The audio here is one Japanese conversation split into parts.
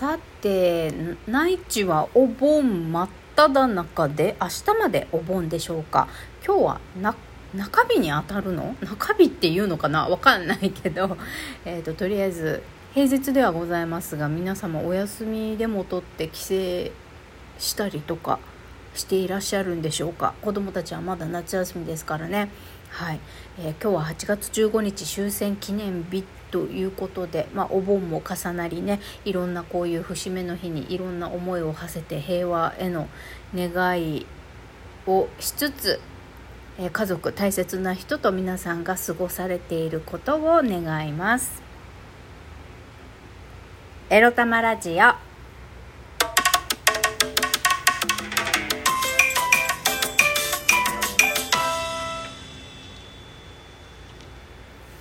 さて内地はお盆真っ只中で明日までお盆でしょうか？今日は中日に当たるの？中日っていうのかな？わかんないけど、えーと、とりあえず平日ではございますが皆様お休みでも取って帰省したりとかしていらっしゃるんでしょうか？子どもたちはまだ夏休みですからね。はい、えー、今日は8月15日終戦記念日ということで、まあ、お盆も重なりねいろんなこういう節目の日にいろんな思いを馳せて平和への願いをしつつ、家族大切な人と皆さんが過ごされていることを願います。エロ玉ラジオ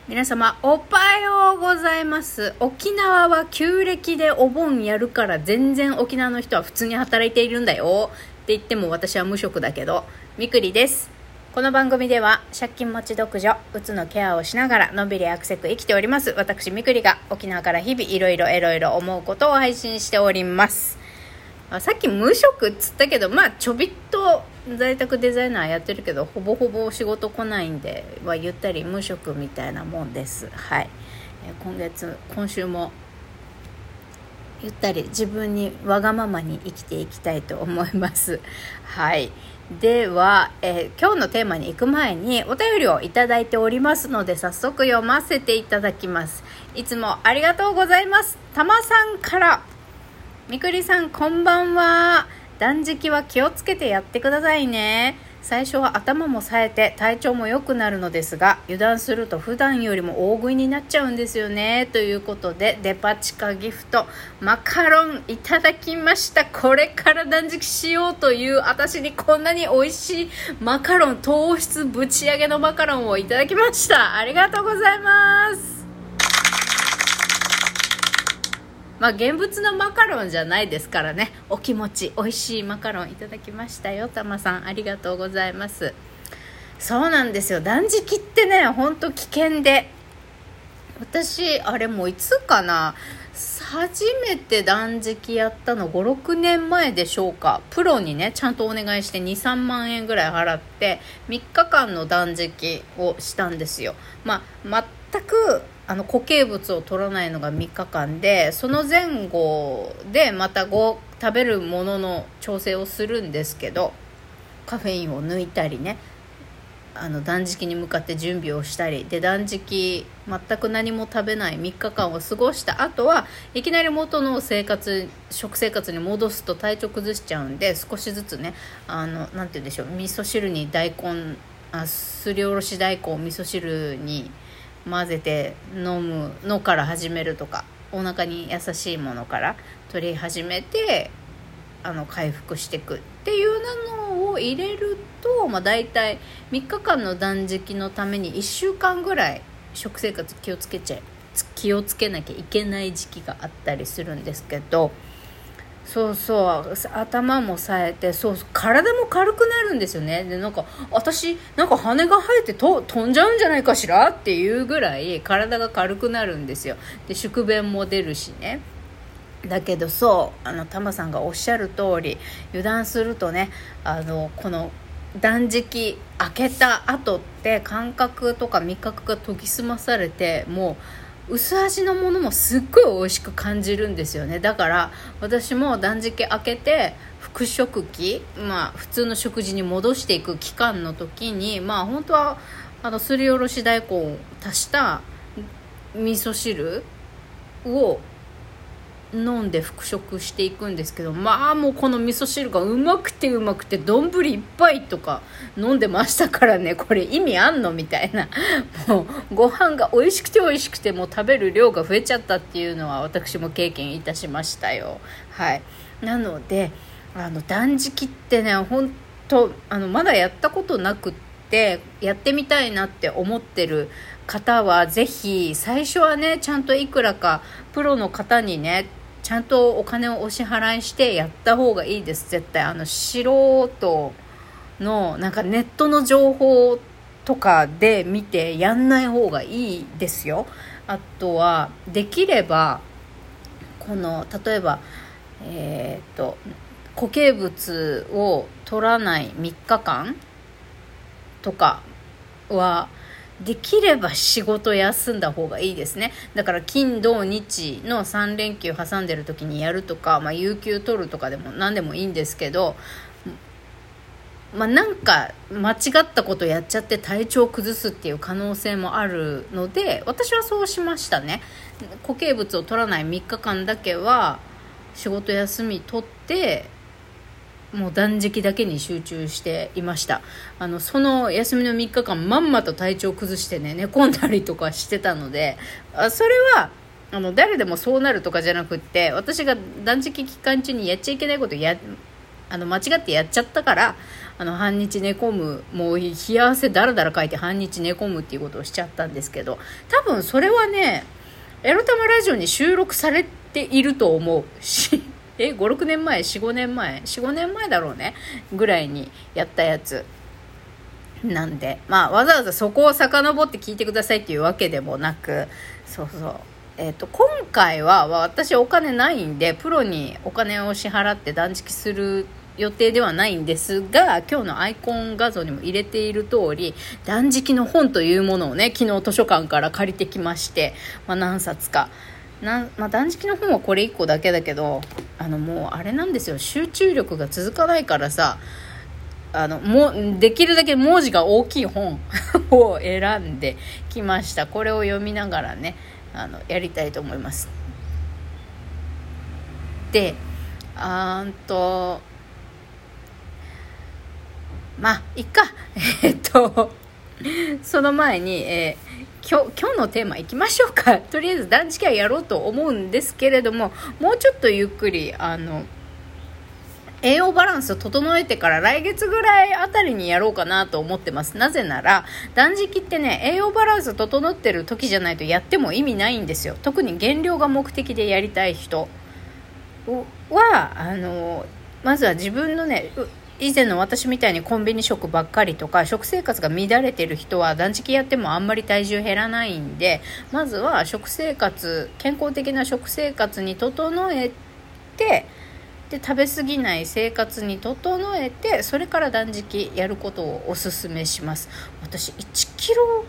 皆様おはようございます。沖縄は旧暦でお盆やるから全然沖縄の人は普通に働いているんだよ。って言っても私は無職だけど。みくりです。この番組では借金持ち独女うつのケアをしながらのんびりアクセク生きております。私みくりが沖縄から日々いろいろいろいろ思うことを配信しております。あさっき無職っつったけどまあちょびっと在宅デザイナーやってるけどほぼほぼ仕事来ないんではゆったり無職みたいなもんです。はい。今月今週もゆったり自分にわがままに生きていきたいと思います。はい。では、え、今日のテーマに行く前にお便りをいただいておりますので早速読ませていただきます。いつもありがとうございます。たまさんから。みくりさんこんばんは。断食は気をつけてやってくださいね。最初は頭も冴えて体調も良くなるのですが油断すると普段よりも大食いになっちゃうんですよね。ということでデパ地下ギフトマカロンいただきました。これから断食しようという私にこんなに美味しいマカロン糖質ぶち上げのマカロンをいただきました。ありがとうございます。まあ、現物のマカロンじゃないですからね。お気持ち美味しいマカロンいただきましたよ。たまさんありがとうございます。そうなんですよ。断食ってねほんと危険で。私あれもういつかな。初めて断食やったの56年前でしょうか。プロにねちゃんとお願いして23万円ぐらい払って3日間の断食をしたんですよ。まあ全くあの固形物を取らないのが3日間でその前後でまたご食べるものの調整をするんですけどカフェインを抜いたりねあの断食に向かって準備をしたりで断食全く何も食べない3日間を過ごした後はいきなり元の生活食生活に戻すと体調崩しちゃうんで少しずつねあのなて言うんでしょう味噌汁に大根あすりおろし大根を味噌汁に混ぜて飲むのから始めるとかお腹に優しいものから取り始めてあの回復していくっていうのを入れると、まあ、大体3日間の断食のために1週間ぐらい食生活気をつけちゃ気をつけなきゃいけない時期があったりするんですけどそうそう。頭も冴えてそう体も軽くなるんですよね。でなんか私なんか羽が生えてと飛んじゃうんじゃないかしらっていうぐらい体が軽くなるんですよ。で宿便も出るしね。だけどそうあのタマさんがおっしゃる通り油断するとねあのこの断食明けた後って感覚とか味覚が研ぎ澄まされてもう薄味のものもすっごい美味しく感じるんですよね。だから私も断食明けて復食期まあ普通の食事に戻していく期間の時にまあ本当はあのすりおろし大根を足した味噌汁を飲んで復食していくんですけどまあもうこの味噌汁がうまくてうまくて丼いっぱいとか飲んでましたからね。これ意味あんのみたいな。もうご飯が美味しくて美味しくてもう食べる量が増えちゃったっていうのは私も経験いたしましたよ。はい。なのであの断食ってね本当あのまだやったことなくってやってみたいなって思ってる方はぜひ最初はねちゃんといくらかプロの方にねちゃんとお金をお支払いしてやった方がいいです。絶対あの素人のなんかネットの情報とかで見てやんない方がいいですよ。あとはできればこの例えばえっ、と固形物を取らない3日間とかはできれば仕事休んだ方がいいですね。だから金土日の3連休挟んでる時にやるとか、まあ、有給取るとかでも何でもいいんですけどまあ、なんか間違ったことやっちゃって体調を崩すっていう可能性もあるので私はそうしましたね。固形物を取らない3日間だけは仕事休み取ってもう断食だけに集中していました。あのその休みの3日間まんまと体調崩してね寝込んだりとかしてたのであそれはあの誰でもそうなるとかじゃなくって私が断食期間中にやっちゃいけないことやあの間違ってやっちゃったからあの半日寝込むもう冷や汗だらだらかいて半日寝込むっていうことをしちゃったんですけど多分それはねエロ玉ラジオに収録されていると思うしえ56年前？45年前？45年前だろうね。ぐらいにやったやつ。なんで。まあわざわざそこを遡って聞いてくださいっていうわけでもなく。そうそう。えーと、今回は私お金ないんでプロにお金を支払って断食する予定ではないんですが今日のアイコン画像にも入れている通り断食の本というものをね昨日図書館から借りてきまして、まあ、何冊かな、まあ、断食の本はこれ1個だけだけどあのもうあれなんですよ。集中力が続かないからさあのもできるだけ文字が大きい本 を選んできました。これを読みながらねあのやりたいと思います。であんとまあいっか。えっとその前に、えー、今日今日のテーマいきましょうか とりあえず断食はやろうと思うんですけれどももうちょっとゆっくりあの栄養バランスを整えてから来月ぐらいあたりにやろうかなと思ってます。なぜなら、断食ってね、栄養バランス整ってる時じゃないとやっても意味ないんですよ。特に減量が目的でやりたい人は、あの、まずは自分のね、以前の私みたいにコンビニ食ばっかりとか食生活が乱れてる人は断食やってもあんまり体重減らないんでまずは食生活健康的な食生活に整えてで食べ過ぎない生活に整えてそれから断食やることをおすすめします。私1キロ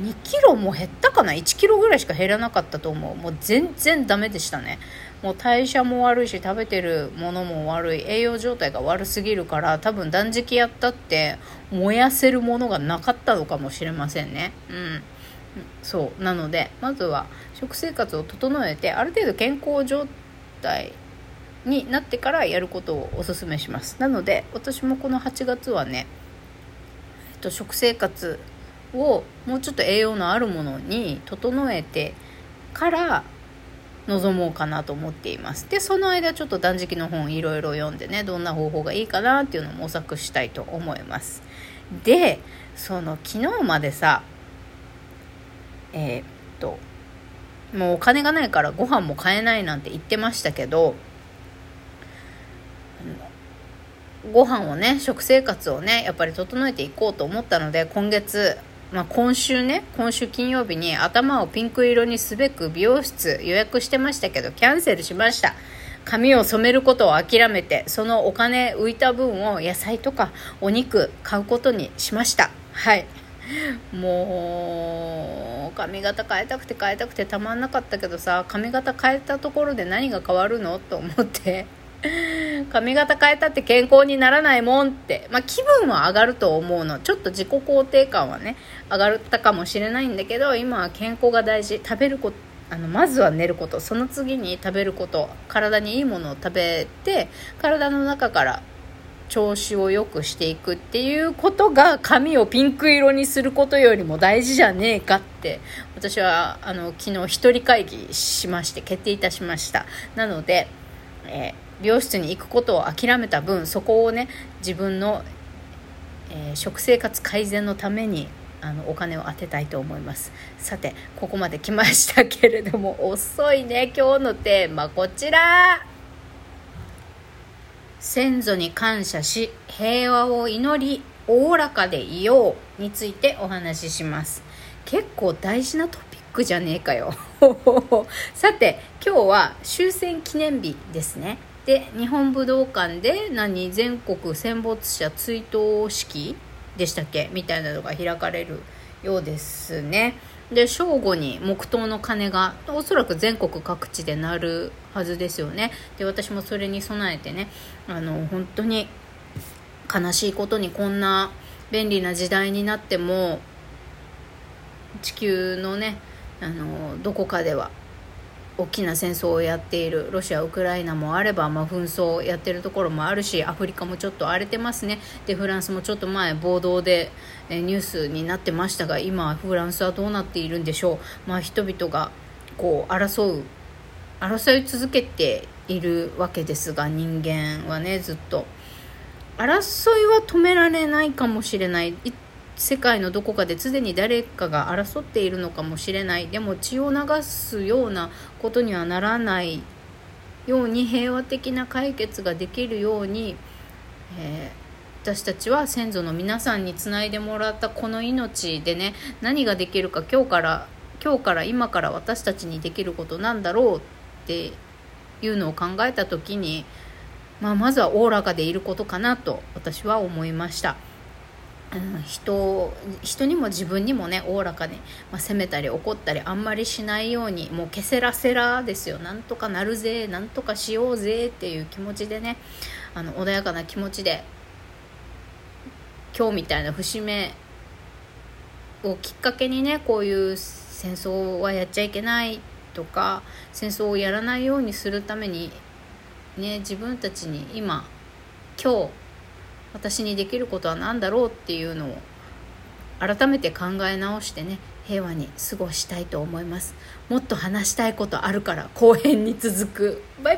2キロも減ったかな？1キロぐらいしか減らなかったと思う。もう全然ダメでしたね。もう代謝も悪いし食べてるものも悪い。栄養状態が悪すぎるから多分断食やったって燃やせるものがなかったのかもしれませんね。うん。そう。なのでまずは食生活を整えてある程度健康状態になってからやることをおすすめします。なので私もこの8月はね、えっと、食生活をもうちょっと栄養のあるものに整えてから臨もうかなと思っています。でその間ちょっと断食の本いろいろ読んでねどんな方法がいいかなっていうのを模索したいと思います。でその昨日までさえー、っともうお金がないからご飯も買えないなんて言ってましたけどご飯をね食生活をねやっぱり整えていこうと思ったので今月まあ、今週ね今週金曜日に頭をピンク色にすべく美容室予約してましたけどキャンセルしました。髪を染めることを諦めてそのお金浮いた分を野菜とかお肉買うことにしました。はい。もう髪型変えたくて変えたくてたまんなかったけどさ髪型変えたところで何が変わるの？と思って。髪型変えたって健康にならないもんって、まあ、気分は上がると思うの。ちょっと自己肯定感はね上がったかもしれないんだけど今は健康が大事。食べることあのまずは寝ること。その次に食べること。体にいいものを食べて体の中から調子を良くしていくっていうことが髪をピンク色にすることよりも大事じゃねえかって。私はあの昨日一人会議しまして決定いたしました。なので、えー美容室に行くことを諦めた分そこをね自分の、えー、食生活改善のためにあのお金を当てたいと思います。さてここまで来ましたけれども 遅いね今日のテーマこちら。先祖に感謝し平和を祈りおおらかでいようについてお話しします。結構大事なトピックじゃねえかよ。さて今日は終戦記念日ですね。で日本武道館で何？全国戦没者追悼式？でしたっけ？みたいなのが開かれるようですね。で正午に黙祷の鐘がおそらく全国各地で鳴るはずですよね。で私もそれに備えてねあの本当に悲しいことにこんな便利な時代になっても地球のねあのどこかでは大きな戦争をやっている。ロシア、ウクライナもあれば、まあ、紛争をやっているところもあるしアフリカもちょっと荒れてますね。でフランスもちょっと前暴動でえニュースになってましたが今フランスはどうなっているんでしょう、まあ、人々がこう争う争い続けているわけですが人間はねずっと。争いは止められないかもしれない。世界のどこかで常に誰かが争っているのかもしれないでも血を流すようなことにはならないように平和的な解決ができるように、えー、私たちは先祖の皆さんにつないでもらったこの命でね何ができるか今日から今日から今から私たちにできることなんだろうっていうのを考えた時に、まあ、まずはおおらかでいることかなと私は思いました。うん、人人にも自分にもねおおらかに、まあ、責めたり怒ったりあんまりしないようにもうけせらせらですよ。なんとかなるぜなんとかしようぜっていう気持ちでねあの穏やかな気持ちで今日みたいな節目をきっかけにねこういう戦争はやっちゃいけないとか戦争をやらないようにするためにね自分たちに今今日私にできることは何だろうっていうのを改めて考え直してね平和に過ごしたいと思います。もっと話したいことあるから後編に続く。バイ。